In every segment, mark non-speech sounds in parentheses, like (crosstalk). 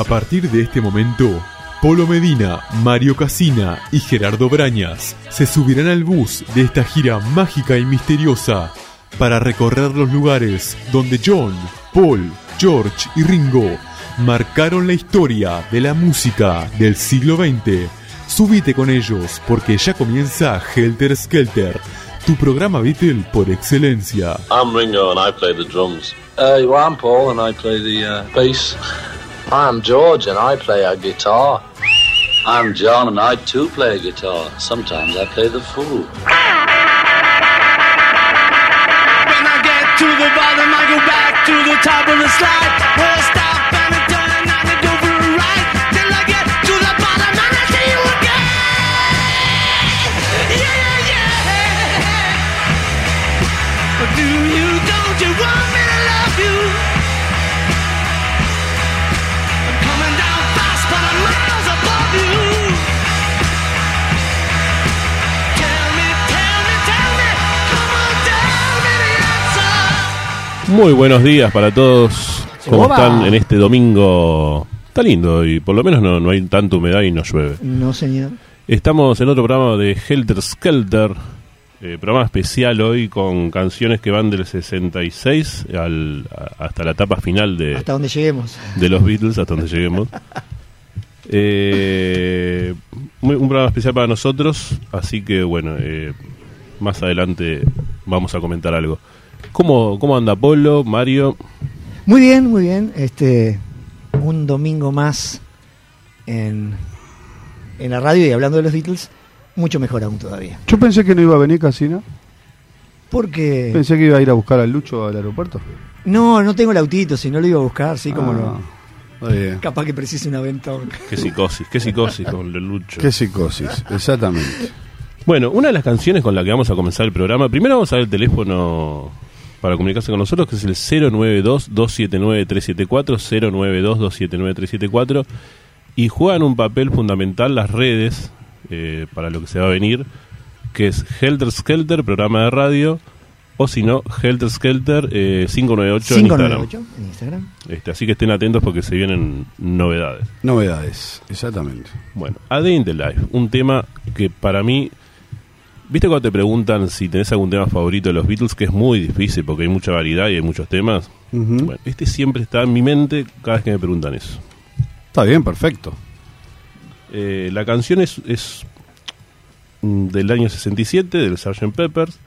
A partir de este momento, Polo Medina, Mario Casina y Gerardo Brañas se subirán al bus de esta gira mágica y misteriosa para recorrer los lugares donde John, Paul, George y Ringo marcaron la historia de la música del siglo XX. Súbite con ellos porque ya comienza Helter Skelter, tu programa Beatle por excelencia. I'm Ringo and I play the drums. Uh, well, I'm Paul and I play the uh, bass. I'm George and I play a guitar. I'm John and I too play a guitar. Sometimes I play the fool. When I get to the bottom, I go back to the top of the slide. Muy buenos días para todos. ¿Cómo Oba. están en este domingo? Está lindo y por lo menos no, no hay tanta humedad y no llueve. No, señor. Estamos en otro programa de Helter Skelter, eh, programa especial hoy con canciones que van del 66 al, a- hasta la etapa final de, Hasta donde lleguemos. de los Beatles, hasta donde lleguemos. (laughs) Eh, muy- un programa especial para nosotros, así que bueno, eh, más adelante vamos a comentar algo. ¿Cómo, cómo anda Polo, Mario? Muy bien, muy bien. Este, un domingo más en, en la radio y hablando de los Beatles, mucho mejor aún todavía. Yo pensé que no iba a venir Casina. Porque Pensé que iba a ir a buscar al Lucho al aeropuerto. no, no tengo el autito, si no lo iba a buscar, sí, como Ah, no. bien. Capaz que precise un aventón. Qué psicosis, qué psicosis con el Lucho. Qué psicosis, exactamente. Bueno, una de las canciones con la que vamos a comenzar el programa, primero vamos a ver el teléfono para comunicarse con nosotros, que es el 092-279-374, 092-279-374, y juegan un papel fundamental las redes eh, para lo que se va a venir, que es Helter Skelter, programa de radio, o si no, Helter Skelter eh, 598 en Instagram. 598 en Instagram. Este, así que estén atentos porque se vienen novedades. Novedades, exactamente. Bueno, A Day in the Life, un tema que para mí, viste cuando te preguntan si tenés algún tema favorito de los Beatles, que es muy difícil porque hay mucha variedad y hay muchos temas. Bueno, este siempre está en mi mente cada vez que me preguntan eso. Está bien, perfecto. Eh, la canción es, es del año 67, del Sgt. Peppers,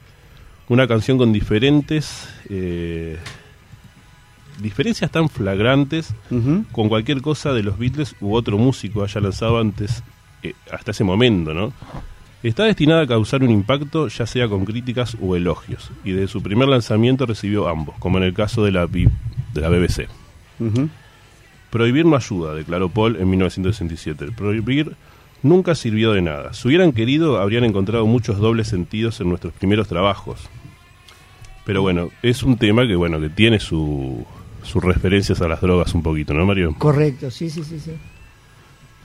una canción con diferentes eh, diferencias tan flagrantes con cualquier cosa de los Beatles u otro músico haya lanzado antes, eh, hasta ese momento, ¿no? Está destinada a causar un impacto, ya sea con críticas o elogios, y desde su primer lanzamiento recibió ambos, como en el caso de la, B- de la BBC. Prohibir no ayuda, declaró Paul en 1967. El prohibir nunca sirvió de nada. Si hubieran querido, habrían encontrado muchos dobles sentidos en nuestros primeros trabajos. Pero bueno, es un tema que bueno que tiene su, sus referencias a las drogas un poquito, ¿no, Mario? Correcto, sí, sí, sí, sí.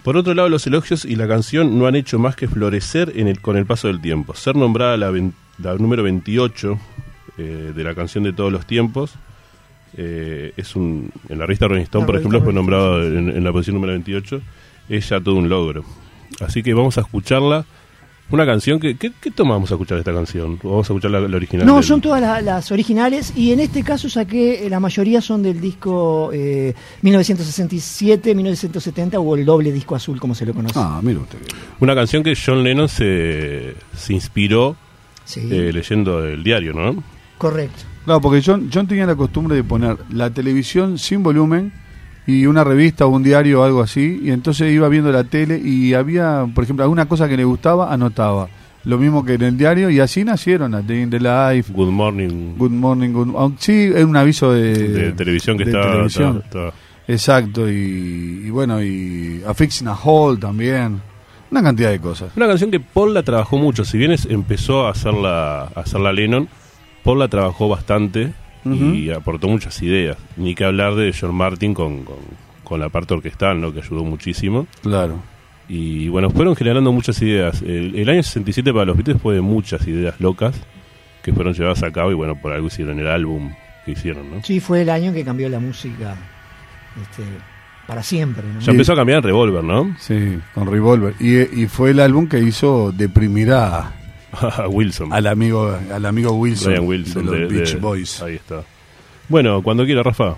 Por otro lado, los elogios y la canción no han hecho más que florecer en el, con el paso del tiempo. Ser nombrada la, la número 28 eh, de la canción de todos los tiempos. eh, es un, en la revista Rolling Stone, La por ejemplo, fue nombrado en, en la posición número 28. Es ya todo un logro. Así que vamos a escucharla. Una canción que... ¿Qué, qué toma vamos a escuchar de esta canción? ¿O vamos a escuchar la, la original? No, del- son todas la- las originales y en este caso saqué, eh, la mayoría son del disco eh, 1967, 1970 o el doble disco azul como se lo conoce. Ah, mira usted. Una canción que John Lennon se, se inspiró Sí, eh, leyendo el diario, ¿no? correcto. Claro, porque John, John tenía la costumbre de poner la televisión sin volumen y una revista o un diario o algo así, y entonces iba viendo la tele y había, por ejemplo, alguna cosa que le gustaba, anotaba. Lo mismo que en el diario, y así nacieron A Day in the Life, Good Morning Good Morning, Good Sí, es un aviso de, de televisión que de estaba, televisión. estaba- estaba- Exacto, y, y bueno, y A Fix in a Hole también. Una cantidad de cosas. Una canción que Paul la trabajó mucho, si bien es- empezó a hacerla, a hacerla Lennon, Paul la trabajó bastante y aportó muchas ideas. Ni que hablar de John Martin con, con, la parte orquestal, ¿no? que ayudó muchísimo. Claro. Y bueno, fueron generando muchas ideas. El, el año 67 para los Beatles fue de muchas ideas locas que fueron llevadas a cabo y bueno, por algo hicieron el álbum que hicieron, ¿no? Sí, fue el año que cambió la música este, para siempre. Ya empezó a cambiar en Revolver, ¿no? Sí, con Revolver. Y, y, fue el álbum que hizo Deprimirá (laughs) Wilson. Al amigo, al amigo Wilson, Wilson de los de, Beach Boys. Ahí está. Bueno, cuando quiera, Rafa.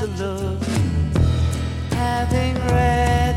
to love. Having read.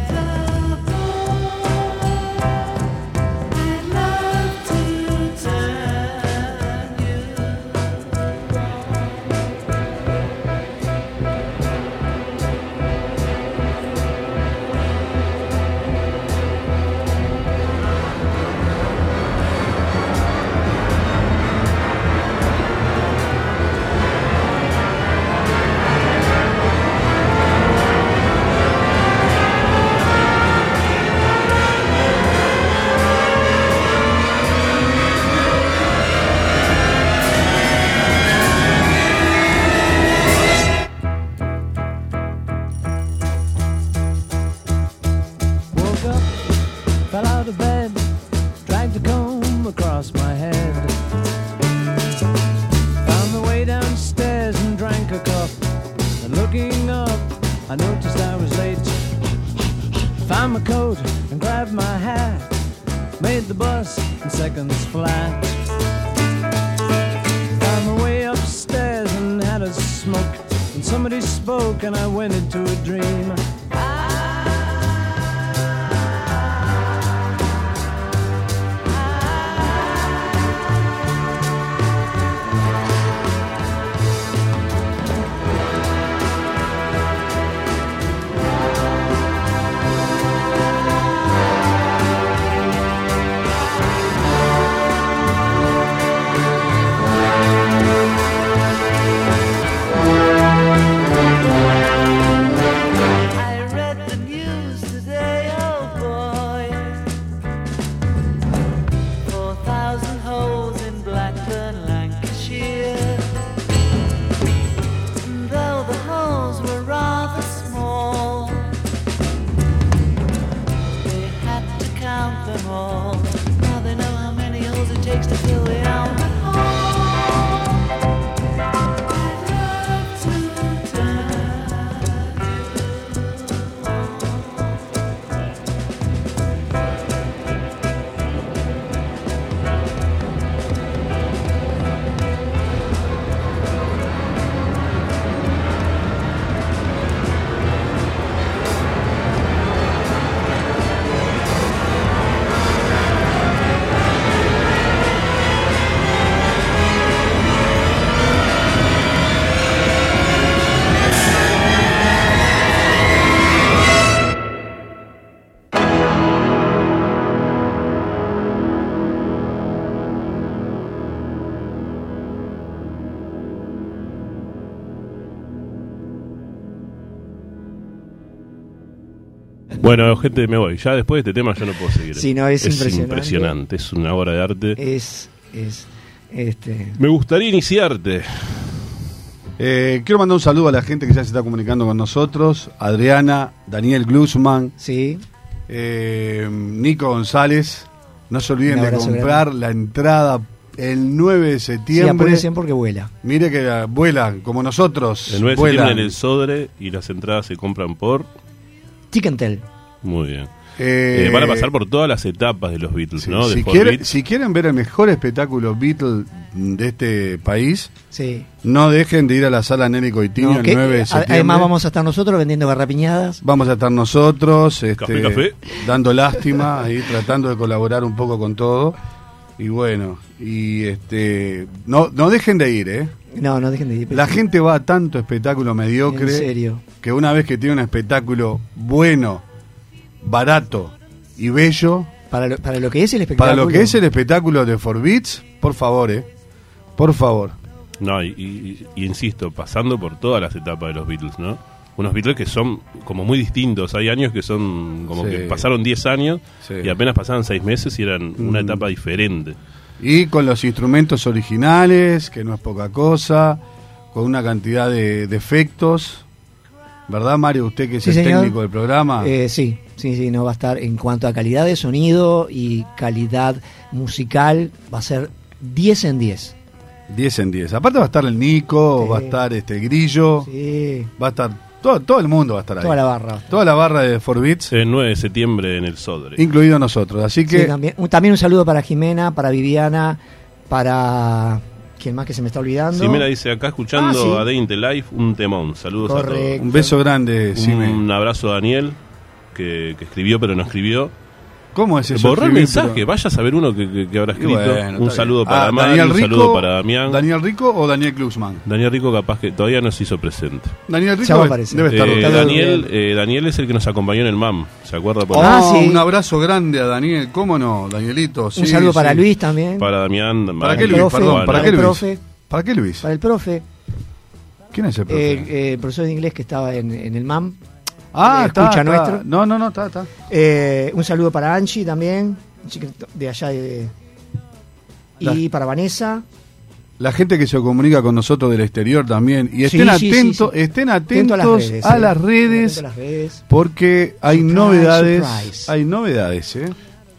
Bueno, gente, me voy. Ya después de este tema yo no puedo seguir. Es, impresionante. Es una obra de arte. Es, es, este... Me gustaría iniciarte. Eh, quiero mandar un saludo a la gente que ya se está comunicando con nosotros. Adriana, Daniel Glusman. Sí. Eh, Nico González. No se olviden de comprar la entrada el 9 de septiembre. Sí, porque vuela. Mire que ah, vuela como nosotros. El 9 de septiembre en el Sodre y las entradas se compran por... Tickentel. Muy bien. Eh, Eh, van a pasar por todas las etapas de los Beatles, sí, ¿no? De si, Beats. si quieren ver el mejor espectáculo Beatle de este país, Sí. no dejen de ir a la sala Nelly Coitinho No, el que- 9 de a- septiembre. además vamos a estar nosotros vendiendo garrapiñadas. Vamos a estar nosotros este, Café, café. dando lástima, ahí tratando de colaborar un poco con todo. Y bueno, y este no, no dejen de ir, ¿eh? No, no dejen de ir. La gente va a tanto espectáculo mediocre En serio. que una vez que tiene un espectáculo bueno, barato y bello, Para lo, para lo que es el espectáculo. para lo que es el espectáculo de Forbits, por favor, ¿eh? Por favor. No, y, y- y insisto, pasando por todas las etapas de los Beatles, ¿no? Unos Beatles que son como muy distintos. Hay años que son como Sí. que pasaron 10 años Sí. y apenas pasaban 6 meses y eran una Mm. etapa diferente. Y con los instrumentos originales, que no es poca cosa, con una cantidad de, de efectos. ¿Verdad, Mario? Usted que es Sí, el señor. técnico del programa. Eh, sí, sí, sí, no va a estar en cuanto a calidad de sonido y calidad musical, va a ser 10 en 10. 10 en 10. Aparte va a estar el Nico, Sí. va a estar este Grillo, Sí, va a estar todo, todo el mundo va a estar ahí. toda la barra. Toda la barra de Forbits, El 9 de septiembre en el Sodre. incluido nosotros. Así Sí, que también, un, también un saludo para Jimena, para Viviana, para... ¿Quién más que se me está olvidando? Simena dice acá escuchando Ah, sí. a Day in the Life, un temón. Saludos Correcto. un beso grande, a Sime. todos. Un abrazo a Daniel, que, que escribió pero no escribió. ¿Cómo es eso? Borró el escribir, mensaje, pero- vaya a saber uno que, que- que habrá escrito. bueno, un saludo bien. para Ah, Mari, Daniel un Rico, saludo para Damián. ¿Daniel Rico o Daniel Glusman? Daniel Rico capaz que todavía no se hizo presente. Daniel Rico debe estar Eh. Daniel, eh, Daniel es el que nos acompañó en el MAM, ¿se acuerda? Por- Oh, Ah, sí. Un abrazo grande a Daniel, ¿cómo no, Danielito? un saludo sí. para Luis también. Para Damián. ¿Para Mari, qué Luis? profe, Perdón. ¿para para qué el Luis? profe. ¿Para qué Luis? Para el profe, ¿Quién es el profe? eh, eh, profesor de inglés que estaba en, en el MAM. Ah, eh, está, escucha está. nuestro. No, no, no, está, está. Eh, un saludo para Angie también, de allá de... Y La- para Vanessa, La gente que se comunica con nosotros del exterior también. Y estén sí, atentos, sí, sí. estén atento atentos a las redes. a las redes, Atento a las redes. porque hay Surprise, novedades. surprise. Hay novedades, ¿eh?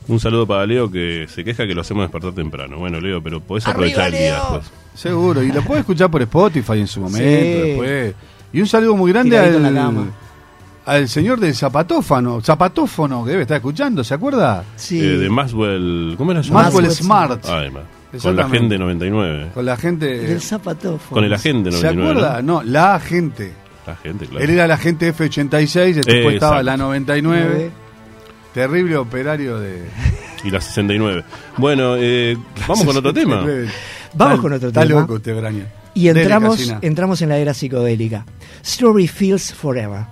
Un saludo para Leo que se queja que lo hacemos despertar temprano. Bueno, Leo, pero podés ¡Arriba, aprovechar el día después. Seguro. Y lo puede escuchar por Spotify en su momento. Sí. Después. Y un saludo muy grande Tiradito en la al, cama. Al señor del zapatófano, zapatófono que debe estar escuchando, ¿se acuerda? Sí. Eh, de Maxwell. ¿Cómo era su Maxwell Maxwell Smart. Ah, además. Con la. Agente 99. Con la gente. Del zapatófono. Con el Agente ¿Se 99. acuerda? No, la gente. ¿no? La gente, claro. Él era la gente F86, el tipo Eh, estaba la 99. Terrible operario de. Y la 69. Bueno, eh, vamos con otro (laughs) tema. Vamos Está- con otro está tema. loco usted, Braña. Y entramos, entramos en la era psicodélica. Strawberry Fields Forever.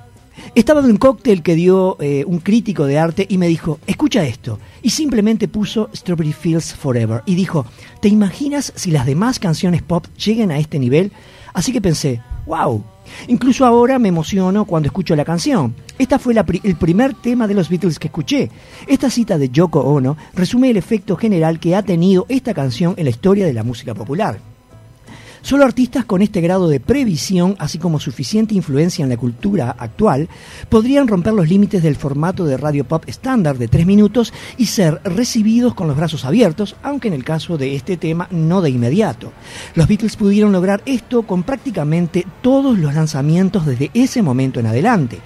Estaba en un cóctel que dio eh, un crítico de arte y me dijo, escucha esto. Y simplemente puso Strawberry Fields Forever. Y dijo, ¿te imaginas si las demás canciones pop lleguen a este nivel? Así que pensé, wow. Incluso ahora me emociono cuando escucho la canción. Esta fue el primer tema de los Beatles que escuché. Esta cita de Yoko Ono resume el efecto general que ha tenido esta canción en la historia de la música popular. Solo artistas con este grado de previsión, así como suficiente influencia en la cultura actual, podrían romper los límites del formato de radio pop estándar de tres minutos y ser recibidos con los brazos abiertos, aunque en el caso de este tema no de inmediato. Los Beatles pudieron lograr esto con prácticamente todos los lanzamientos desde ese momento en adelante.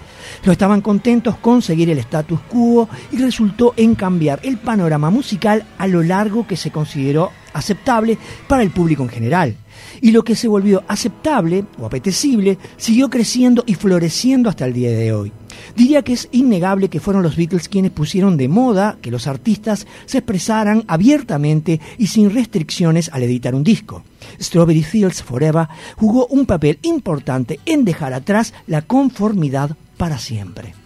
No estaban contentos con seguir el status quo y resultó en cambiar el panorama musical a lo largo que se consideró aceptable para el público en general. Y lo que se volvió aceptable o apetecible siguió creciendo y floreciendo hasta el día de hoy. Diría que es innegable que fueron los Beatles quienes pusieron de moda que los artistas se expresaran abiertamente y sin restricciones al editar un disco. Strawberry Fields Forever jugó un papel importante en dejar atrás la conformidad para siempre.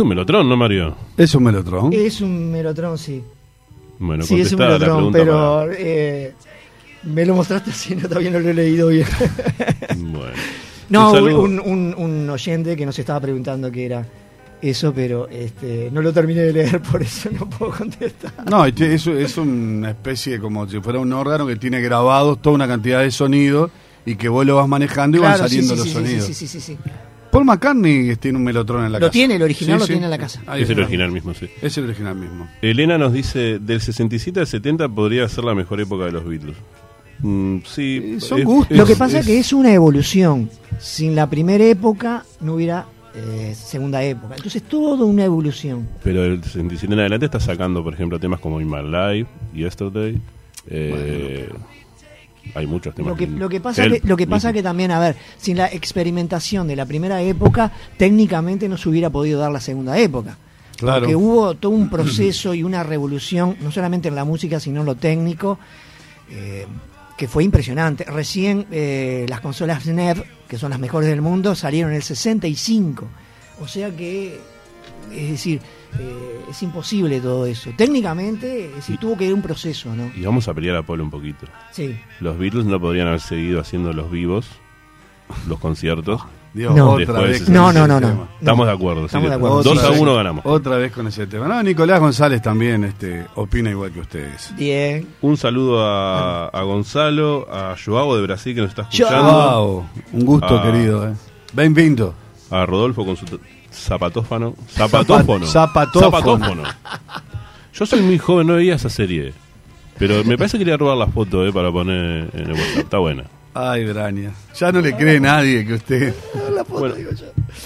Es un melotron, ¿no, Mario? Es un melotron. Es un Melotron, sí. Bueno, sí, es un pregunta pero eh, me lo mostraste así, (laughs) no, todavía no lo he leído bien. (laughs) Bueno. no, Un un, un- un oyente que nos estaba preguntando qué era eso, pero este, no lo terminé de leer, (laughs) por eso no puedo contestar. No, es, es, es una especie como si fuera un órgano que tiene grabados toda una cantidad de sonidos y que vos lo vas manejando y van Claro, saliendo sí, los sí, sonidos. Sí, sí, sí, sí, sí. Paul McCartney tiene un melotron en la Lo casa. tiene, el original lo tiene en la casa. Ahí Es el original mismo, sí. Es el original mismo. Elena nos dice, del 67 al 70 podría ser la mejor época de los Beatles. Mm, sí. Eh, son es- gustos. Lo que pasa es que es una evolución. Sin la primera época no hubiera eh, segunda época. Entonces todo una evolución. Pero el 67 en adelante está sacando, por ejemplo, temas como In My Life, Yesterday. eh, hay muchos temas. Lo que, lo que pasa que, lo que pasa que también, a ver, sin la experimentación de la primera época, técnicamente no se hubiera podido dar la segunda época. Claro. Porque hubo todo un proceso y una revolución, no solamente en la música, sino en lo técnico, eh, que fue impresionante. Recién eh, las consolas NEV, que son las mejores del mundo, salieron en el 65. O sea que, es decir, eh, es imposible todo eso. Técnicamente, es decir, tuvo que ir un proceso, ¿no? Y vamos a pelear a Polo un poquito. Sí. Los Beatles no podrían haber seguido haciendo los vivos, los conciertos. Dios, No. otra Después vez. de con No, ese no, no. Estamos de acuerdo. Estamos sí, de acuerdo. 2 a Otra 1 vez- ganamos. Otra vez con ese tema. No, Nicolás González también este, opina igual que ustedes. Bien. Un saludo a, a Gonzalo, a Joao de Brasil que nos está escuchando, Wow, un gusto, querido. Eh. Bem-vindo. a Rodolfo con su zapatófano. Zapatófono. zapatófono. Zapatófono. Yo soy muy joven, no veía esa serie. Pero me parece que quería robar la foto eh, para poner en el WhatsApp. Está buena. Ay, Brania. Ya no le cree nadie que usted. Bueno,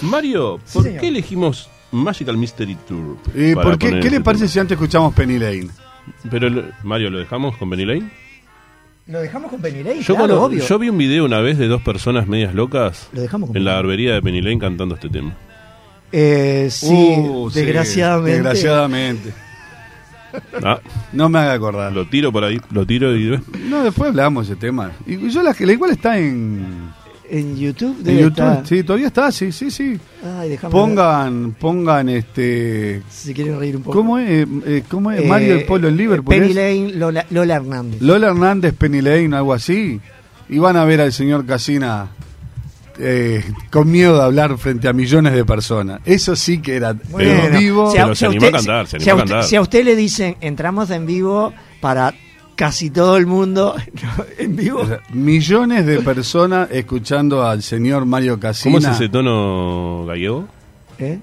Mario, ¿por qué elegimos Magical Mystery Tour? Eh, ¿por qué, ¿Qué le parece si antes escuchamos Penny Lane? Pero, Mario, ¿lo dejamos con Penny Lane? ¿Lo dejamos con Penny Lane? Yo, Claro, cuando- obvio. yo vi un video una vez de dos personas medias locas Lo dejamos con en la barbería de Penny Lane cantando este tema. Eh, sí, Uh, sí, desgraciadamente. desgraciadamente. Ah, No me haga acordar. lo tiro por ahí, lo tiro y... No, después hablamos de ese tema. Y yo la, la igual está en, En YouTube en YouTube. estar. Sí, todavía está, sí, sí, sí. Ay, déjame ver Pongan, pongan este. Si quieren reír un poco. ¿Cómo es? Eh, ¿Cómo es? Eh, Mario el Polo en Liverpool. Penny. Lane, Lola, Lola Hernández. Lola Hernández, Penny Lane, algo así. Y van a ver al señor Casina eh, con miedo de hablar frente a millones de personas. Eso sí que era en vivo. Si a- Pero si se a animó a usted- cantar, se si a animó a usted- cantar. Si a usted le dicen, entramos en vivo para casi todo el mundo (laughs) en vivo. O sea, millones de personas escuchando al señor Mario Casina. ¿Cómo es ese tono gallego? ¿Eh?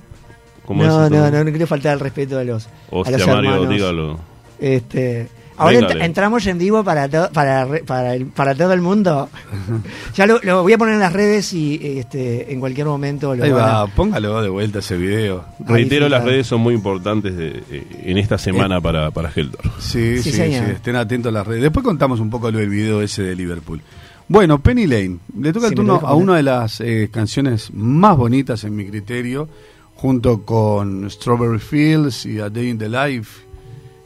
¿Cómo no, es ese no, tono? no, no quiero faltar el respeto a los, a Hostia, los Mario, hermanos. dígalo. Este, ahora ent- entramos en vivo para, to- para, re- para, el- para todo el mundo. (laughs) ya lo, lo voy a poner en las redes y este, en cualquier momento lo Ahí van a- va, póngalo de vuelta ese video. Reitero, las redes son muy importantes de- eh, en esta semana para, para Heldor. Sí, Sí, sí, estén atentos a las redes. Después contamos un poco lo del video ese de Liverpool. Bueno, Penny Lane. Le toca Sí, el turno a una de las eh, canciones más bonitas en mi criterio, junto con Strawberry Fields y A Day in the Life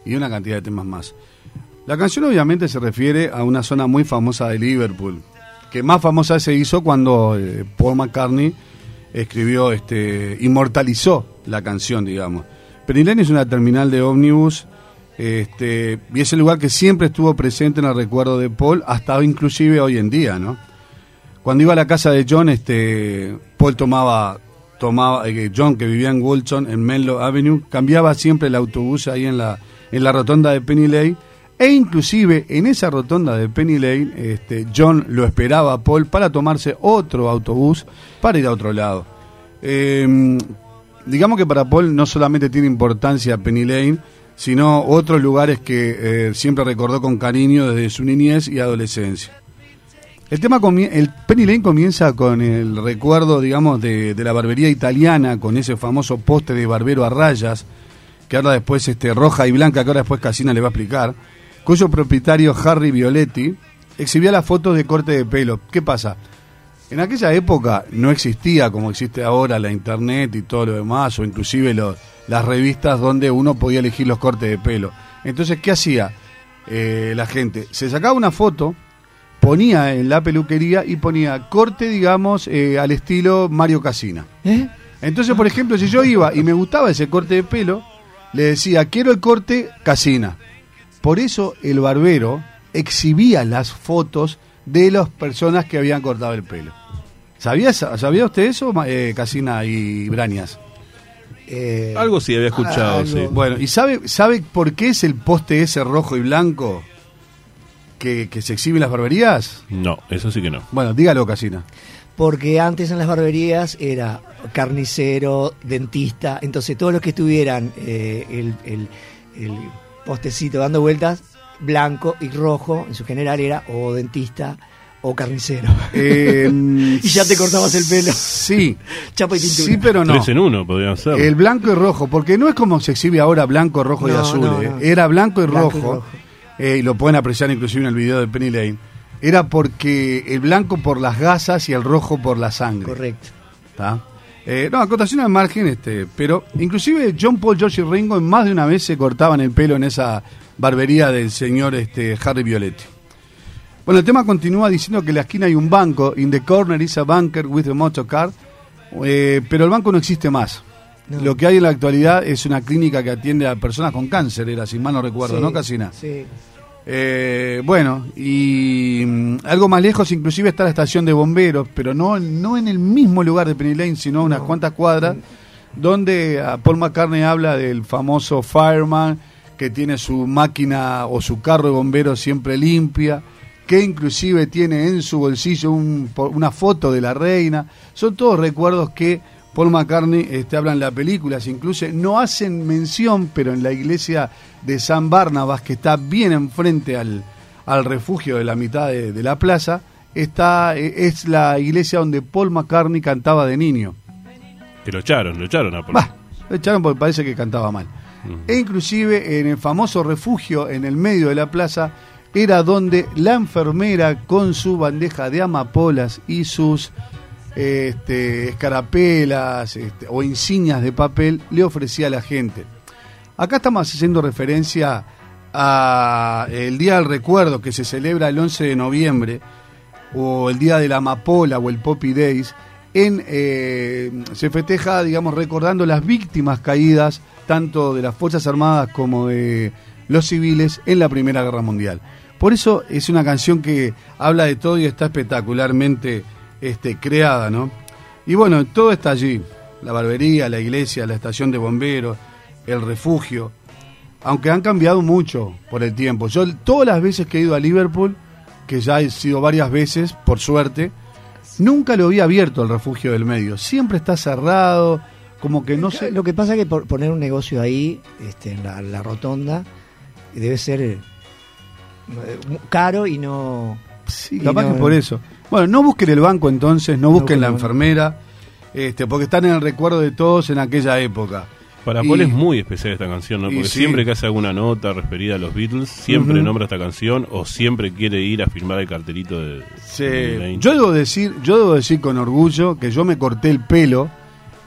y una cantidad de temas más. La canción obviamente se refiere a una zona muy famosa de Liverpool, que más famosa se hizo cuando eh, Paul McCartney escribió, este, inmortalizó la canción, digamos. Penny Lane es una terminal de ómnibus este, y es el lugar que siempre estuvo presente en el recuerdo de Paul, hasta inclusive hoy en día, ¿no? Cuando iba a la casa de John, este, Paul tomaba, tomaba eh, John que vivía en Wilson, en Menlo Avenue, cambiaba siempre el autobús ahí en la, en la rotonda de Penny Lane, e inclusive en esa rotonda de Penny Lane, este, John lo esperaba a Paul para tomarse otro autobús para ir a otro lado. Eh, digamos que para Paul no solamente tiene importancia Penny Lane, sino otros lugares que eh, siempre recordó con cariño desde su niñez y adolescencia. El tema el Penny Lane comienza con el recuerdo, digamos, de, de la barbería italiana, con ese famoso poste de barbero a rayas, que ahora después este roja y blanca, que ahora después Casina le va a explicar, cuyo propietario Harry Violetti exhibía las fotos de corte de pelo. ¿Qué pasa? En aquella época no existía como existe ahora la internet y todo lo demás, o inclusive lo- las revistas donde uno podía elegir los cortes de pelo. Entonces, ¿qué hacía eh, la gente? Se sacaba una foto, ponía en la peluquería y ponía corte, digamos, eh, al estilo Mario Casina. ¿Eh? Entonces, por ejemplo, si yo iba y me gustaba ese corte de pelo, le decía, quiero el corte Casina. Por eso el barbero exhibía las fotos de las personas que habían cortado el pelo. ¿Sabía, ¿sabía usted eso, eh, Casina y Brañas? Eh, Algo sí había escuchado, algo. sí. Bueno, ¿y sabe, sabe por qué es el poste ese rojo y blanco que, que se exhibe en las barberías? No, eso sí que no. Bueno, dígalo, Casina. Porque antes en las barberías era carnicero, dentista, entonces todos los que estuvieran eh, el, el- el postecito dando vueltas, blanco y rojo, en su general era o dentista o carnicero. Eh, (laughs) y ya te cortabas el pelo. Sí. (laughs) Chapa y pintura. Sí, pero no. Tres en uno podrían ser. El blanco y rojo, porque no es como se exhibe ahora blanco, rojo y azul. no, eh. no. Era blanco y Blanco y rojo, rojo. eh, y lo pueden apreciar inclusive en el video de Penny Lane. Era porque el blanco por las gasas y el rojo por la sangre. Correcto. ¿tá? Eh, no, acotación al margen, este, pero inclusive John Paul, George y Ringo en más de una vez se cortaban el pelo en esa barbería del señor este, Harry Violetti. Bueno, el tema continúa diciendo que en la esquina hay un banco, in the corner is a banker with a motor car, eh, pero el banco no existe más. No. Lo que hay en la actualidad es una clínica que atiende a personas con cáncer, era, si mal no recuerdo, Sí, ¿no, Casina? Sí. Eh, bueno, y mm, algo más lejos inclusive está la estación de bomberos, pero no, no en el mismo lugar de Penny Lane, sino unas cuantas cuadras, donde ah, Paul McCartney habla del famoso fireman que tiene su máquina o su carro de bomberos siempre limpia, que inclusive tiene en su bolsillo un- po- una foto de la reina. Son todos recuerdos que Paul McCartney este, habla en la película, se incluye, no hacen mención, pero en la iglesia de San Barnabas, que está bien enfrente al, al refugio de la mitad de, de la plaza, está, eh, es la iglesia donde Paul McCartney cantaba de niño. Que lo echaron, lo echaron a Paul. Bah, lo echaron porque parece que cantaba mal. E inclusive en el famoso refugio en el medio de la plaza era donde la enfermera con su bandeja de amapolas y sus este, escarapelas este, o insignias de papel le ofrecía a la gente. Acá estamos haciendo referencia a el Día del Recuerdo que se celebra el 11 de noviembre o el Día de la Amapola o el Poppy Days en, eh, se festeja, digamos, recordando las víctimas caídas tanto de las Fuerzas Armadas como de los civiles en la Primera Guerra Mundial. Por eso es una canción que habla de todo y está espectacularmente este, creada, ¿no? Y bueno, todo está allí, la barbería, la iglesia, la estación de bomberos, el refugio. aunque han cambiado mucho por el tiempo. Yo todas las veces que he ido a Liverpool, que ya he sido varias veces, por suerte, nunca lo había abierto el refugio del medio. Siempre está cerrado, como que no sé... Lo que pasa es que por poner un negocio ahí, este, en la, la rotonda, debe ser eh, caro y no... Sí, capaz no- que por eso. Bueno, no busquen el banco entonces, no busquen la enfermera, este, porque están en el recuerdo de todos en aquella época. Para Y- Paul es muy especial esta canción, ¿no? Porque sí. siempre que hace alguna nota referida a los Beatles, siempre nombra esta canción o siempre quiere ir a firmar el cartelito de, Sí, de. Yo debo decir, yo debo decir con orgullo que yo me corté el pelo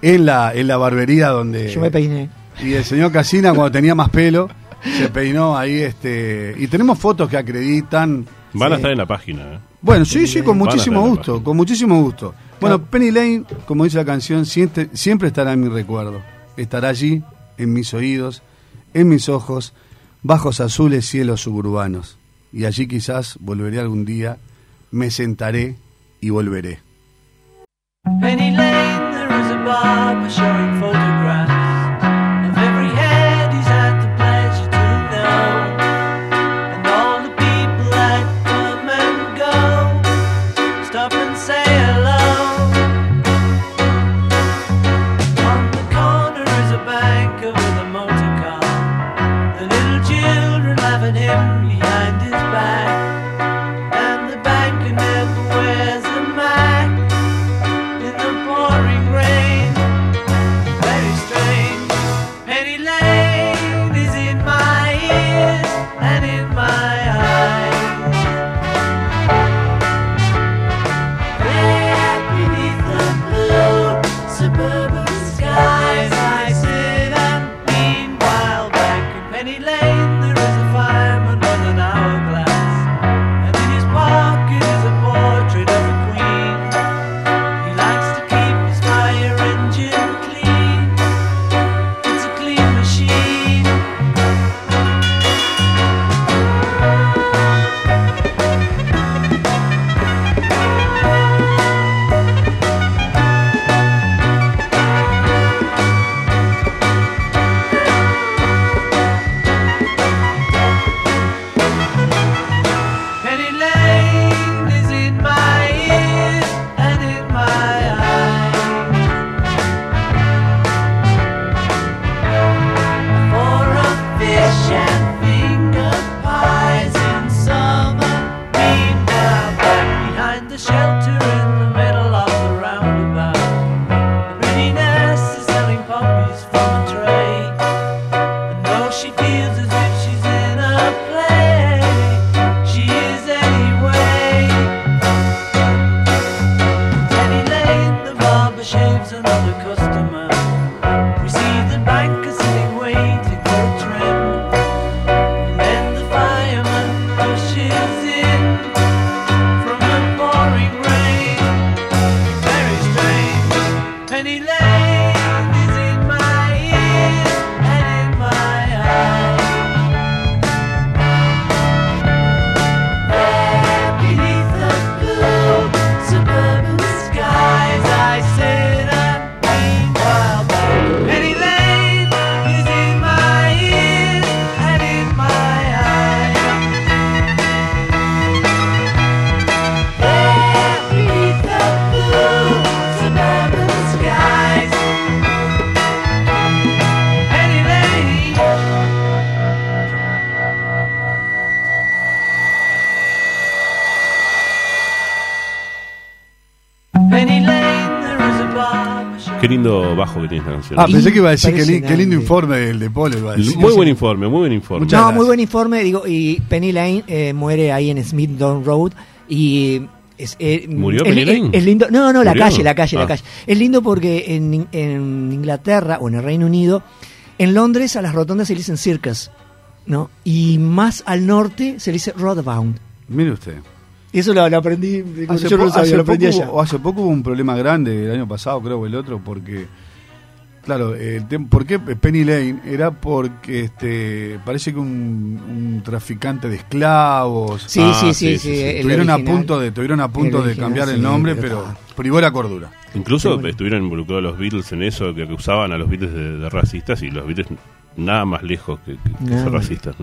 en la en la barbería donde Yo me peiné. y el señor Casina cuando tenía más pelo (laughs) se peinó ahí este y tenemos fotos que acreditan Van a estar en la página, ¿eh? Bueno, sí, sí, con muchísimo gusto, con muchísimo gusto. Bueno, Claro. Penny Lane, como dice la canción, siempre, siempre estará en mi recuerdo. Estará allí, en mis oídos, en mis ojos, bajos azules cielos suburbanos. Y allí quizás volveré algún día, me sentaré y volveré. Penny Lane, there is a barber showing photographs Ah, pensé que iba a decir que, li- qué lindo informe del de Polo. Iba a decir. muy buen informe, muy buen informe. Muchas no, gracias. muy buen informe, digo, y Penny Lane eh, muere ahí en Smith Down Road y es, eh, ¿Murió es- Penny es- Lane? es lindo, no, no, la ¿Murió? calle, la calle, Ah. la calle. Es lindo porque en, en Inglaterra o en el Reino Unido, en Londres a las rotondas se le dicen circus, ¿no? Y más al norte se le dice roadbound. Mire usted. Y eso lo, lo aprendí, Hace, yo no lo sabía, hace lo aprendí poco, allá. hubo- hace poco hubo un problema grande el año pasado, creo, o el otro, porque, claro, el ¿por qué Penny Lane? Era porque este parece que un, un traficante de esclavos Sí, Ah, sí, sí, sí, sí, sí, sí. el estuvieron a punto de estuvieron a punto El de cambiar el nombre, pero privó la cordura. Incluso Sí, bueno. estuvieron involucrados los Beatles en eso, que acusaban a los Beatles de, de racistas y los Beatles nada más lejos que, que- que Nada ser racistas.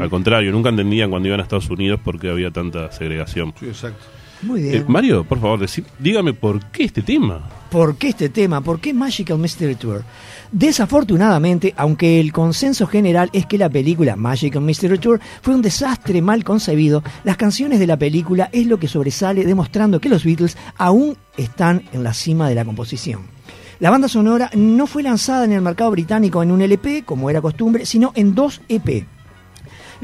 Al contrario, nunca entendían cuando iban a Estados Unidos por qué había tanta segregación. Sí, exacto. Muy Eh. Mario, por favor, decí- dígame por qué este tema. ¿Por qué este tema? ¿Por qué Magical Mystery Tour? Desafortunadamente, aunque el consenso general es que la película Magical Mystery Tour fue un desastre mal concebido, las canciones de la película es lo que sobresale demostrando que los Beatles aún están en la cima de la composición. La banda sonora no fue lanzada en el mercado británico en un LP, como era costumbre, sino en dos EP.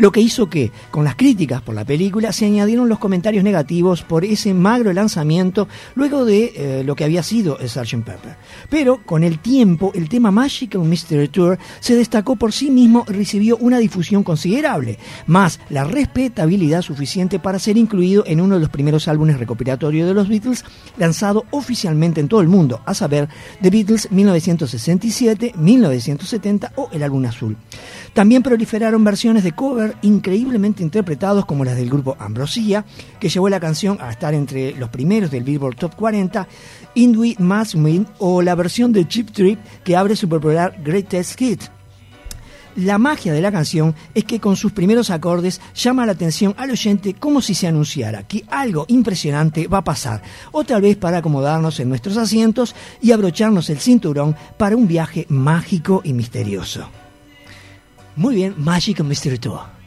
Lo que hizo que, con las críticas por la película, se añadieron los comentarios negativos por ese magro lanzamiento luego de eh, lo que había sido el Sgt. Pepper. Pero con el tiempo, el tema Magical Mystery Tour se destacó por sí mismo y recibió una difusión considerable, más la respetabilidad suficiente para ser incluido en uno de los primeros álbumes recopilatorios de los Beatles, lanzado oficialmente en todo el mundo, a saber, The Beatles 1967, 1970 o El Álbum Azul. También proliferaron versiones de cover increíblemente interpretados como las del grupo Ambrosia, que llevó la canción a estar entre los primeros del Billboard Top 40, Indui Must Win o la versión de Chip Trip que abre su popular Greatest Hit. La magia de la canción es que con sus primeros acordes llama la atención al oyente como si se anunciara que algo impresionante va a pasar, o tal vez para acomodarnos en nuestros asientos y abrocharnos el cinturón para un viaje mágico y misterioso. Muy bien, Magic Mystery Tour.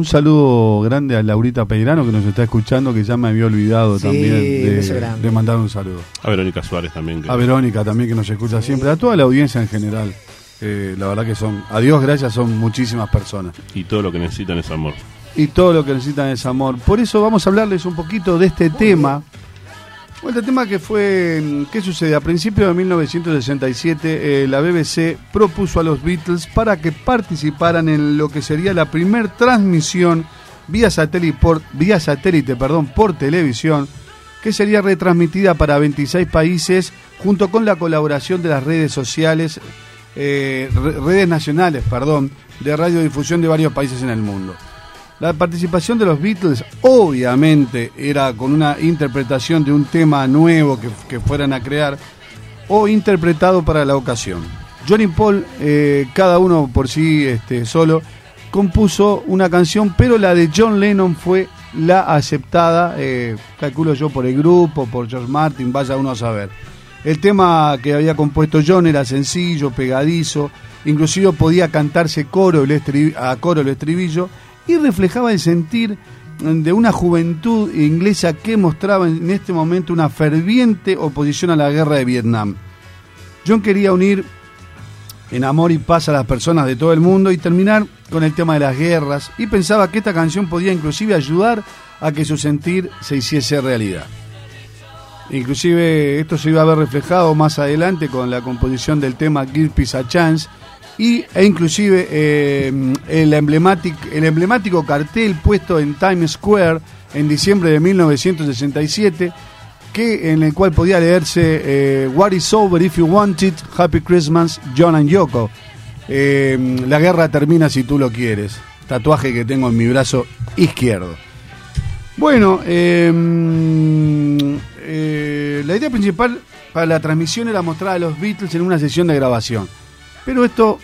Un saludo grande a Laurita Peirano que nos está escuchando, que ya me había olvidado Sí, también de, mandar un saludo. A Verónica Suárez también. que- A Verónica también que nos escucha siempre, a toda la audiencia en general. Eh, la verdad que son, a Dios gracias, son muchísimas personas. Y todo lo que necesitan es amor. Y todo lo que necesitan es amor. Por eso vamos a hablarles un poquito de este tema. Bueno, tema que fue, mm, ¿qué sucede? A principios de 1967 eh, la BBC propuso a los Beatles para que participaran en lo que sería la primer transmisión vía satélite por, vía satélite, perdón, por televisión, que sería retransmitida para 26 países junto con la colaboración de las redes sociales eh, re- redes nacionales, perdón, de radiodifusión de varios países en el mundo. La participación de los Beatles obviamente era con una interpretación de un tema nuevo que, que fueran a crear o interpretado para la ocasión. John y Paul, eh, cada uno por sí este, solo, compuso una canción, pero la de John Lennon fue la aceptada, eh, calculo yo, por el grupo, por George Martin, vaya uno a saber. El tema que había compuesto John era sencillo, pegadizo, inclusive podía cantarse coro el a coro el estribillo y reflejaba el sentir de una juventud inglesa que mostraba en este momento una ferviente oposición a la guerra de Vietnam. John quería unir en amor y paz a las personas de todo el mundo y terminar con el tema de las guerras y pensaba que esta canción podía inclusive ayudar a que su sentir se hiciese realidad. Inclusive esto se iba a ver reflejado más adelante con la composición del tema Give Peace a Chance y, e inclusive eh, el, emblemático, el emblemático cartel puesto en Times Square en diciembre de 1967 que, en el cual podía leerse eh, What is over if you want it, Happy Christmas, John and Yoko. Eh, la guerra termina si tú lo quieres. Tatuaje que tengo en mi brazo izquierdo. Bueno, eh, eh, la idea principal para la transmisión era mostrar a los Beatles en una sesión de grabación. Pero esto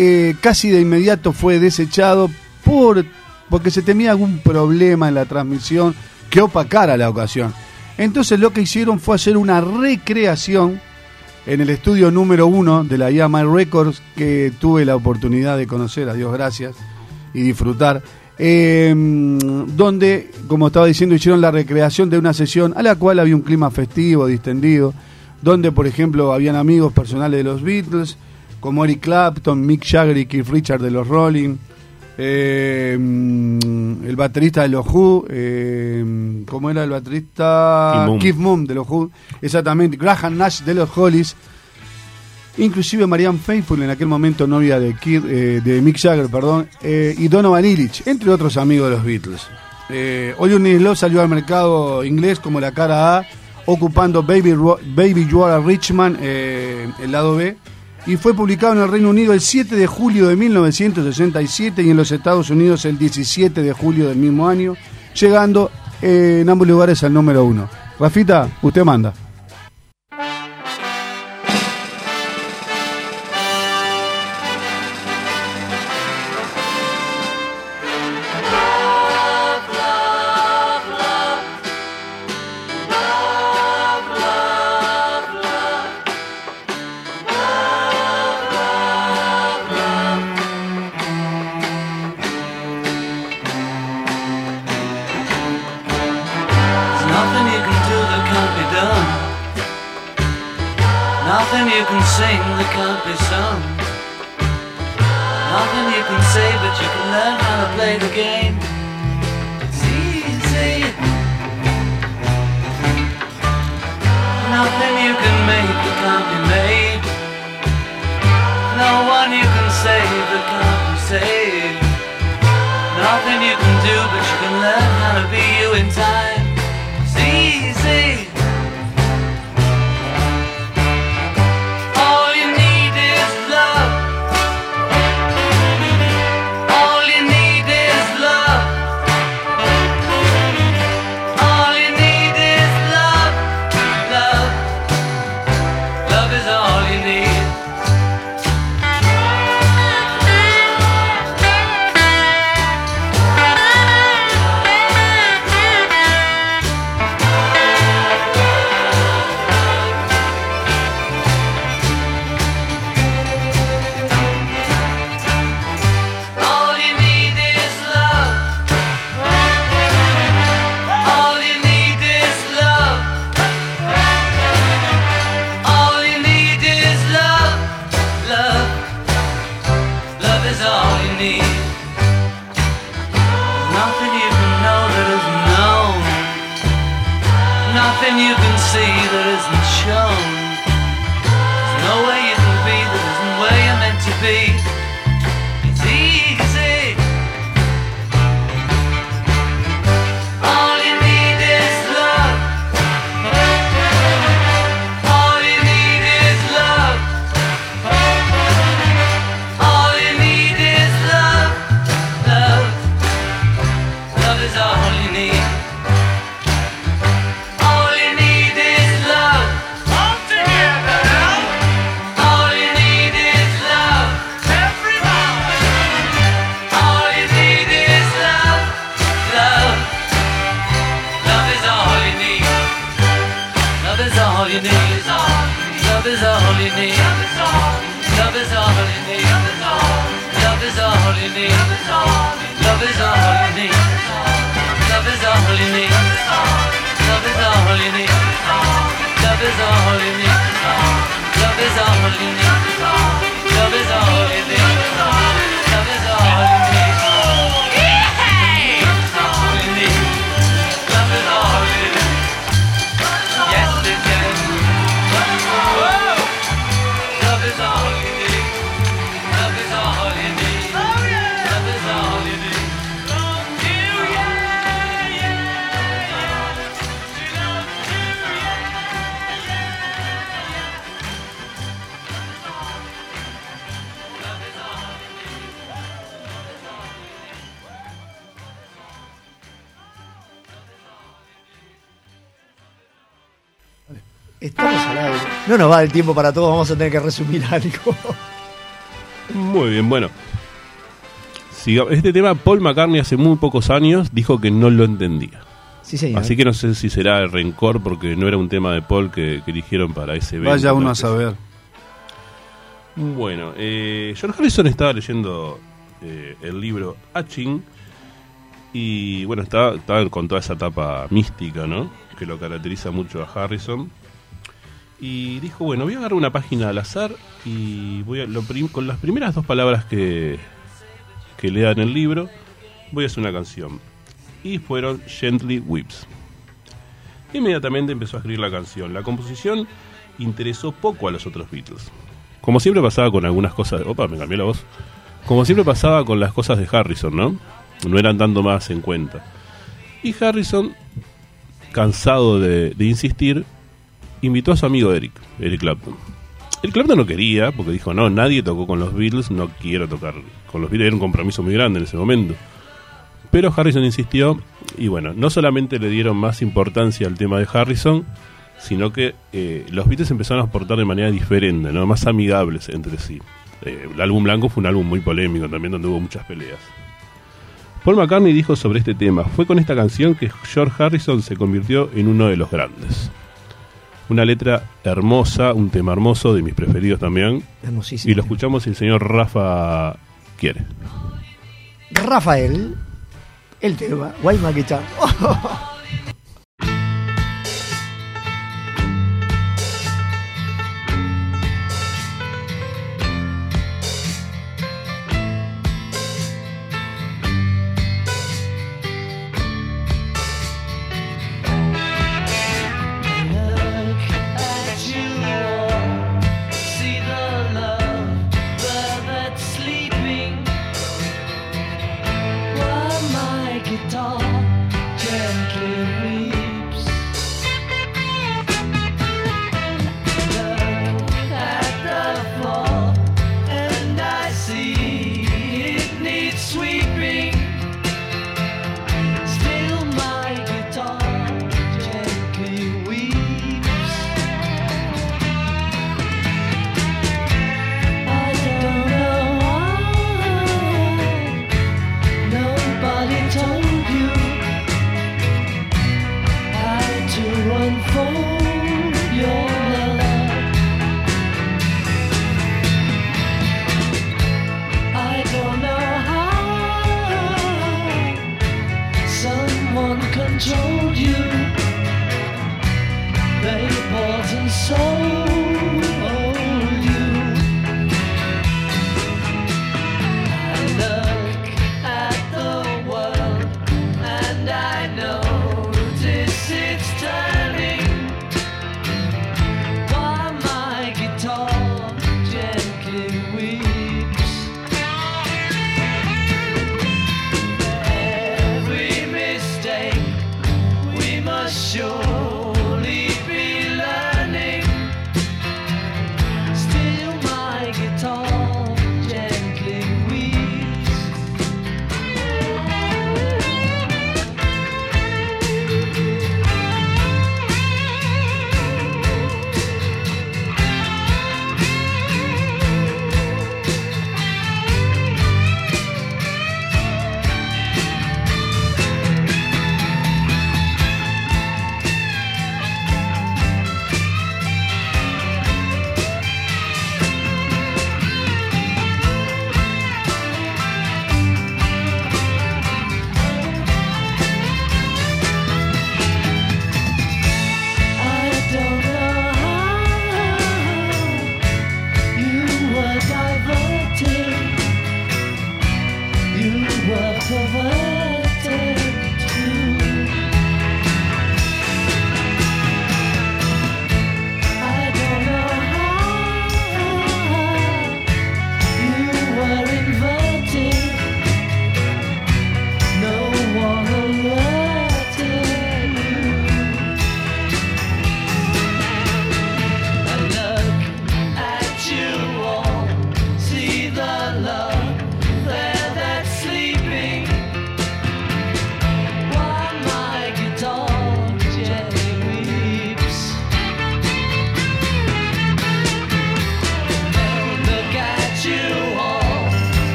eh, casi de inmediato fue desechado por, porque se temía algún problema en la transmisión que opacara la ocasión. Entonces lo que hicieron fue hacer una recreación en el estudio número uno de la Yamaha Records que tuve la oportunidad de conocer, a Dios gracias, y disfrutar. eh, donde, como estaba diciendo, hicieron la recreación de una sesión a la cual había un clima festivo, distendido, donde, por ejemplo, habían amigos personales de los Beatles, como Eric Clapton, Mick Jagger y Keith Richards de los Rolling, eh, el baterista de los Who, eh, ¿cómo era el baterista? Keith Moon. Keith Moon de los Who, exactamente, Graham Nash de los Hollies, inclusive Marianne Faithfull en aquel momento novia de, Keith, eh, de Mick Jagger, perdón, eh, y Donovan Illich, entre otros amigos de los Beatles. Is Love salió al mercado inglés como la cara A, ocupando Baby, Baby You Are a Richman, el lado B, y fue publicado en el Reino Unido el 7 de julio de 1967 y en los Estados Unidos el 17 de julio del mismo año, llegando eh, en ambos lugares al número uno. Rafita, usted manda. No nos va el tiempo para todo, vamos a tener que resumir (laughs) algo. Muy bien, bueno. Este tema, Paul McCartney hace muy pocos años dijo que no lo entendía. Sí, señor. Así que no sé si será el rencor porque no era un tema de Paul que, que eligieron para ese evento. Vaya uno ¿no? a saber. Bueno, eh, George Harrison estaba leyendo eh, el libro Hatching y bueno, estaba, estaba con toda esa etapa mística, ¿no? Que lo caracteriza mucho a Harrison. Y dijo, bueno, voy a agarrar una página al azar y voy a, lo con las primeras dos palabras que, que lea en el libro, voy a hacer una canción. Y fueron Gently Whips. Inmediatamente empezó a escribir la canción. La composición interesó poco a los otros Beatles. Como siempre pasaba con algunas cosas. Opa, me cambié la voz. Como siempre pasaba con las cosas de Harrison, ¿no? No eran tanto más en cuenta. Y Harrison, cansado de insistir, invitó a su amigo Eric, Eric Clapton. Eric Clapton no quería, porque dijo, no, nadie tocó con los Beatles, no quiero tocar con los Beatles, era un compromiso muy grande en ese momento. Pero Harrison insistió, y bueno, no solamente le dieron más importancia al tema de Harrison, sino que eh, los Beatles empezaron a aportar de manera diferente, ¿no? más amigables entre sí. Eh, el álbum blanco fue un álbum muy polémico también, donde hubo muchas peleas. Paul McCartney dijo sobre este tema, fue con esta canción que George Harrison se convirtió en uno de los grandes. Una letra hermosa, un tema hermoso, de mis preferidos también. Hermosísimo. Y lo escuchamos si el señor Rafa quiere. Rafael, el tema, Guayma (laughs)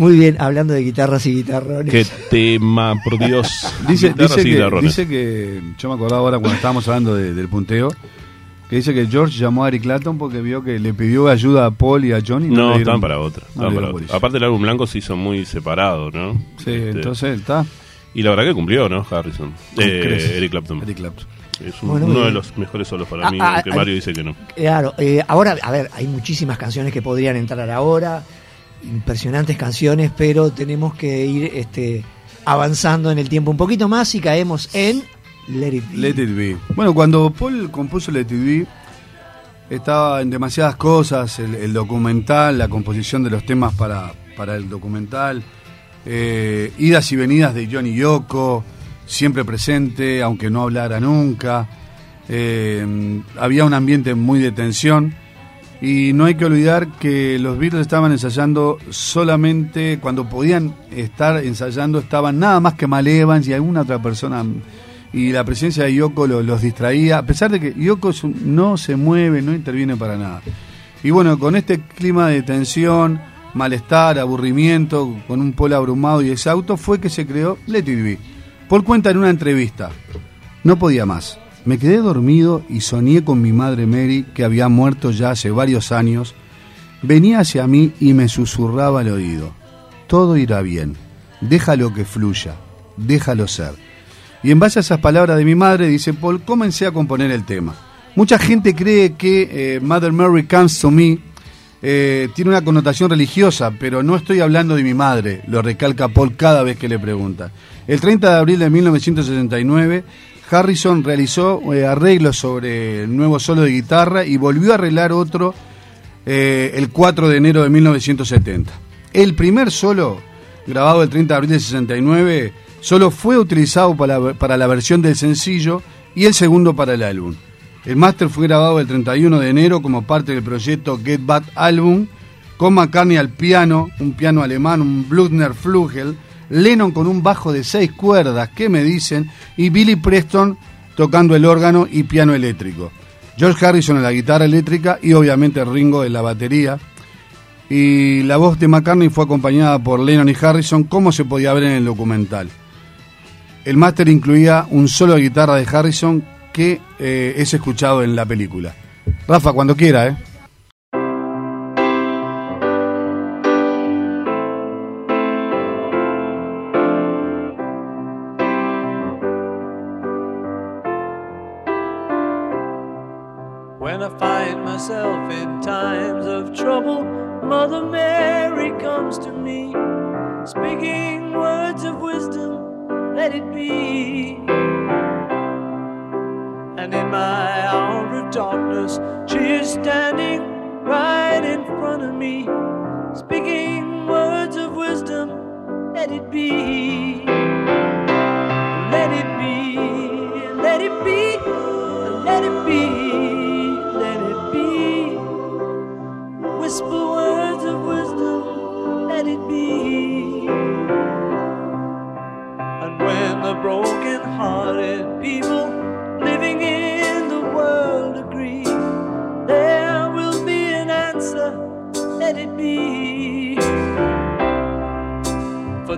Muy bien, hablando de guitarras y guitarrones. Qué tema, por Dios. (laughs) Dice, Guitarras dice, y que, guitarrones. dice que, yo me acordaba ahora cuando estábamos hablando de- del punteo, que dice que George llamó a Eric Clapton porque vio que le pidió ayuda a Paul y a Johnny. y No, le dieron- estaban para otra. no estaban para otra. Aparte el álbum blanco se hizo muy separado, ¿no? Sí, Este, entonces está. Y la verdad que cumplió, ¿no? Harrison. Eh. Eric Clapton. Eric Clapton. Es un- Bueno, uno de los mejores solos para Ah, mí, ah, aunque ah, Mario dice que no. Claro, eh, ahora, a ver, hay muchísimas canciones que podrían entrar ahora, impresionantes canciones, pero tenemos que ir este, avanzando en el tiempo un poquito más y caemos en Let It Be. Bueno, cuando Paul compuso Let It Be, estaba en demasiadas cosas, el, el documental, la composición de los temas para, para el documental, eh, idas y venidas de Johnny Yoko, siempre presente, aunque no hablara nunca. Eh, había un ambiente muy de tensión. Y no hay que olvidar que los Beatles estaban ensayando solamente cuando podían estar ensayando, estaban nada más que Mal Evans y alguna otra persona. Y la presencia de Yoko lo- los distraía, a pesar de que Yoko no se mueve, no interviene para nada. Y bueno, con este clima de tensión, malestar, aburrimiento, con un Paul abrumado y exhausto, fue que se creó Let It Be. Paul cuenta en una entrevista, no podía más. Me quedé dormido y soñé con mi madre Mary, que había muerto ya hace varios años. Venía hacia mí y me susurraba al oído. Todo irá bien. Déjalo que fluya. Déjalo ser. Y en base a esas palabras de mi madre, dice Paul, comencé a componer el tema. Mucha gente cree que eh, Mother Mary Comes to Me eh, tiene una connotación religiosa, pero no estoy hablando de mi madre, lo recalca Paul cada vez que le pregunta. El 30 de abril de 1969, Harrison realizó eh, arreglos sobre el nuevo solo de guitarra y volvió a arreglar otro eh, el 4 de enero de 1970. El primer solo, grabado el 30 de abril de 69, solo fue utilizado para para la versión del sencillo y el segundo para el álbum. El máster fue grabado el 31 de enero como parte del proyecto Get Back Album, con McCartney al piano, un piano alemán, un Blutner Flugel, Lennon con un bajo de seis cuerdas, ¿qué me dicen? Y Billy Preston tocando el órgano y piano eléctrico. George Harrison en la guitarra eléctrica y obviamente Ringo en la batería. Y la voz de McCartney fue acompañada por Lennon y Harrison, como se podía ver en el documental. El máster incluía un solo de guitarra de Harrison que eh, es escuchado en la película. Rafa, cuando quiera, ¿eh? Darkness, she is standing right in front of me, speaking words of wisdom, let it be. Let it be, let it be, let it be, let it be. Whisper words of wisdom, let it be. And when the broken hearted people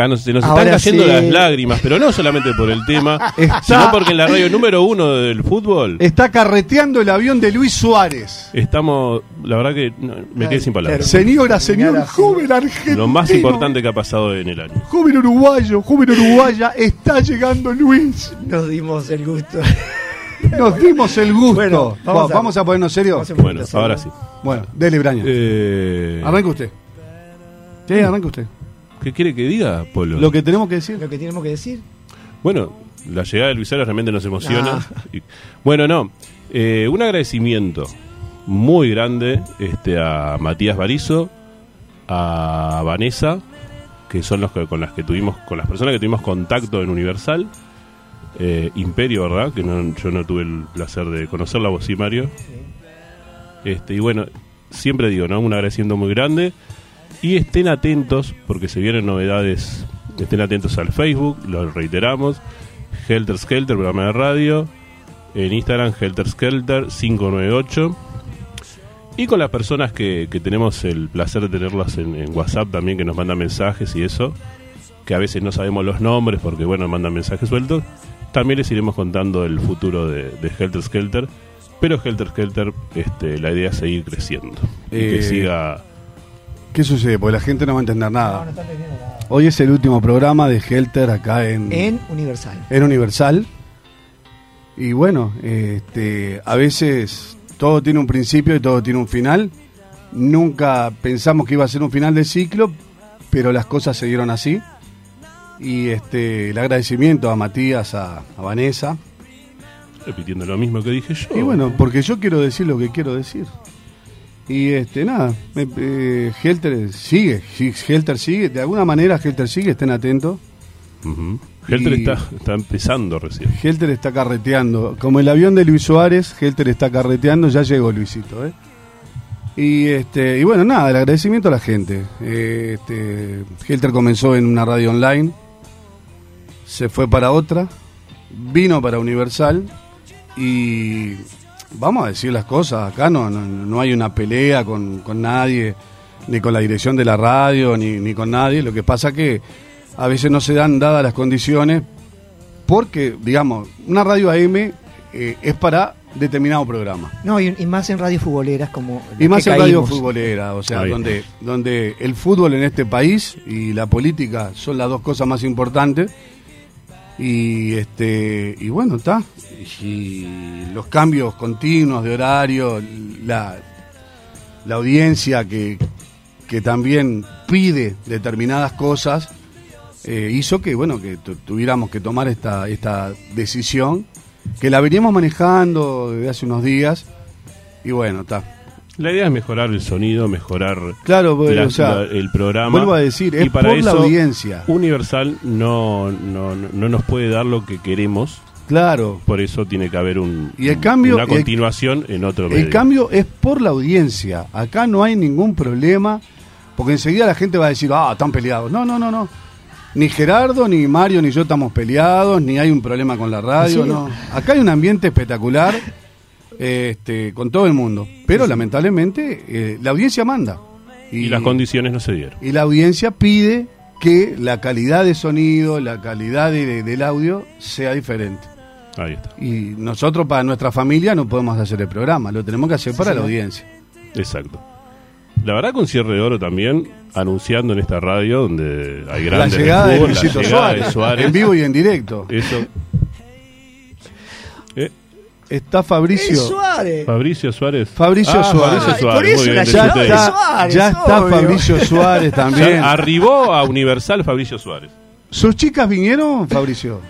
Acá nos, se nos Ahora están cayendo sí. las lágrimas, pero no solamente por el tema, (laughs) Está- sino porque en la radio número uno del fútbol Está carreteando el avión de Luis Suárez. estamos, la verdad que no, me quedé sin palabras. Señora, señor, joven argentino. Lo más importante que ha pasado en el año. Joven uruguayo, joven uruguaya, está llegando Luis. Nos dimos el gusto. Nos dimos el gusto. Bueno, vamos Va- vamos, a- a, ponernos serios. a Bueno, ahora sí. Bueno, dele, Braña. Eh, Arranca usted. Sí, arranca usted. ¿Qué quiere que diga, Polo? Lo que tenemos que decir. Lo que tenemos que decir. Bueno, la llegada de Luis realmente nos emociona. Ah. Y- bueno, no. eh, un agradecimiento muy grande este, a Matías Barizo, a Vanessa, que son los que, con las que tuvimos, con las personas que tuvimos contacto en Universal. Eh, Imperio, ¿verdad? Que no- yo no tuve el placer de conocerla, vos sí, Mario. Este, y bueno, siempre digo, ¿no? Un agradecimiento muy grande. Y estén atentos, porque se vienen novedades. Estén atentos al Facebook, lo reiteramos. Helter Skelter, programa de radio. En Instagram, Helter Skelter 598. Y con las personas que, que tenemos el placer de tenerlas en, en WhatsApp también, que nos mandan mensajes y eso. Que a veces no sabemos los nombres porque, bueno, mandan mensajes sueltos. También les iremos contando el futuro de, de Helter Skelter. Pero Helter Skelter, este, la idea es seguir creciendo. Y Eh, que siga ¿Qué sucede? Porque la gente no va a entender nada. Hoy es el último programa de Helter acá en, En Universal. en Universal. Y bueno, este, a veces todo tiene un principio y todo tiene un final. Nunca pensamos que iba a ser un final de ciclo, pero las cosas se dieron así. Y este, el agradecimiento a Matías, a, a Vanessa. repitiendo lo mismo que dije yo. Y bueno, porque yo quiero decir lo que quiero decir. Y este, nada, eh, Helter sigue, Helter sigue, de alguna manera Helter sigue, estén atentos. Ujú. Helter está, está empezando recién. Helter está carreteando. Como el avión de Luis Suárez, Helter está carreteando, ya llegó Luisito, ¿eh? Y este, y bueno, nada, el agradecimiento a la gente. Eh, este, Helter comenzó en una radio online, se fue para otra, vino para Universal y vamos a decir las cosas, acá no, no, no hay una pelea con, con nadie, ni con la dirección de la radio, ni, ni con nadie. Lo que pasa que a veces no se dan dadas las condiciones porque, digamos, una radio AM eh, es para determinado programa. No, y, y más en radio futboleras como. Y más en radio caímos. futbolera, o sea, donde, donde el fútbol en este país y la política son las dos cosas más importantes. Y este y bueno, está. Y los cambios continuos de horario, la, la audiencia que, que también pide determinadas cosas, eh, hizo que bueno que tu- tuviéramos que tomar esta, esta decisión, que la veníamos manejando desde hace unos días. Y bueno, está. La idea es mejorar el sonido, mejorar Claro, pues, la- o sea, la- el programa. vuelvo a decir, es y para por la audiencia. Universal no, no, no- no nos puede dar lo que queremos, Claro. por eso tiene que haber un, Y el cambio- una el- continuación en otro medio. El cambio es por la audiencia. Acá no hay ningún problema, porque enseguida la gente va a decir, ah, están peleados. No, no, no, no. Ni Gerardo, ni Mario, ni yo estamos peleados, ni hay un problema con la radio, ¿Sí? no. Acá hay un ambiente espectacular este, con todo el mundo. Pero lamentablemente eh, la audiencia manda. y las condiciones no se dieron. y la audiencia pide que la calidad de sonido, la calidad de- del audio sea diferente. Ahí está. Y nosotros para nuestra familia no podemos hacer el programa, lo tenemos que hacer para la audiencia. Exacto. La verdad con cierre de oro también, anunciando en esta radio donde hay La grandes llegada de fútbol, la llegada Suárez, de Suárez. en vivo y en directo. Eso. Está Fabricio. ¡Es Suárez! Fabricio Suárez. Fabricio Ah, Suárez. Fabricio Por Suárez. eso la Ya está, Suárez, ya está obvio. Fabricio Suárez también. Ya arribó a Universal Fabricio Suárez. ¿Sus chicas vinieron, Fabricio?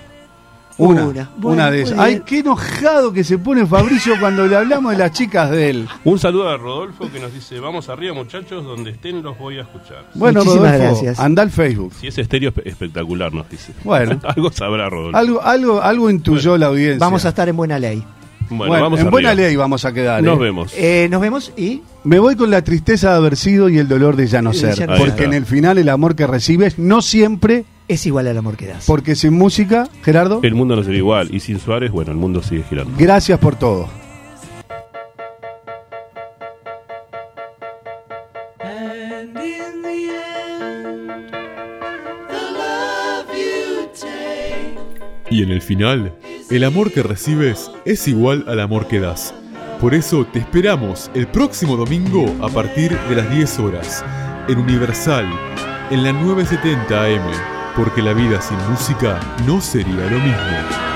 Una, Una. una, de esas. muy Ay, qué enojado que se pone Fabricio cuando le hablamos de las chicas de él. Un saludo a Rodolfo que nos dice, vamos arriba muchachos, donde estén los voy a escuchar. Bueno, Muchísimas Rodolfo, gracias. anda al Facebook. Si es estéreo espe- espectacular, nos dice. Bueno. (laughs) Algo sabrá Rodolfo. Algo, algo, algo intuyó la audiencia. Vamos a estar en buena ley. Bueno, Bueno, vamos en arriba. buena ley vamos a quedar. Nos ¿eh? vemos. Eh, nos vemos y Me voy con la tristeza de haber sido y el dolor de ya no ser. ya no ser. porque está. en el final el amor que recibes no siempre, es igual al amor que das. porque sin música, Gerardo, El mundo no sería igual. Y sin Suárez, bueno, el mundo sigue girando. gracias por todo. Y en el final, el amor que recibes es igual al amor que das. Por eso te esperamos el próximo domingo a partir de las 10 horas, en Universal, en la 970 AM, porque la vida sin música no sería lo mismo.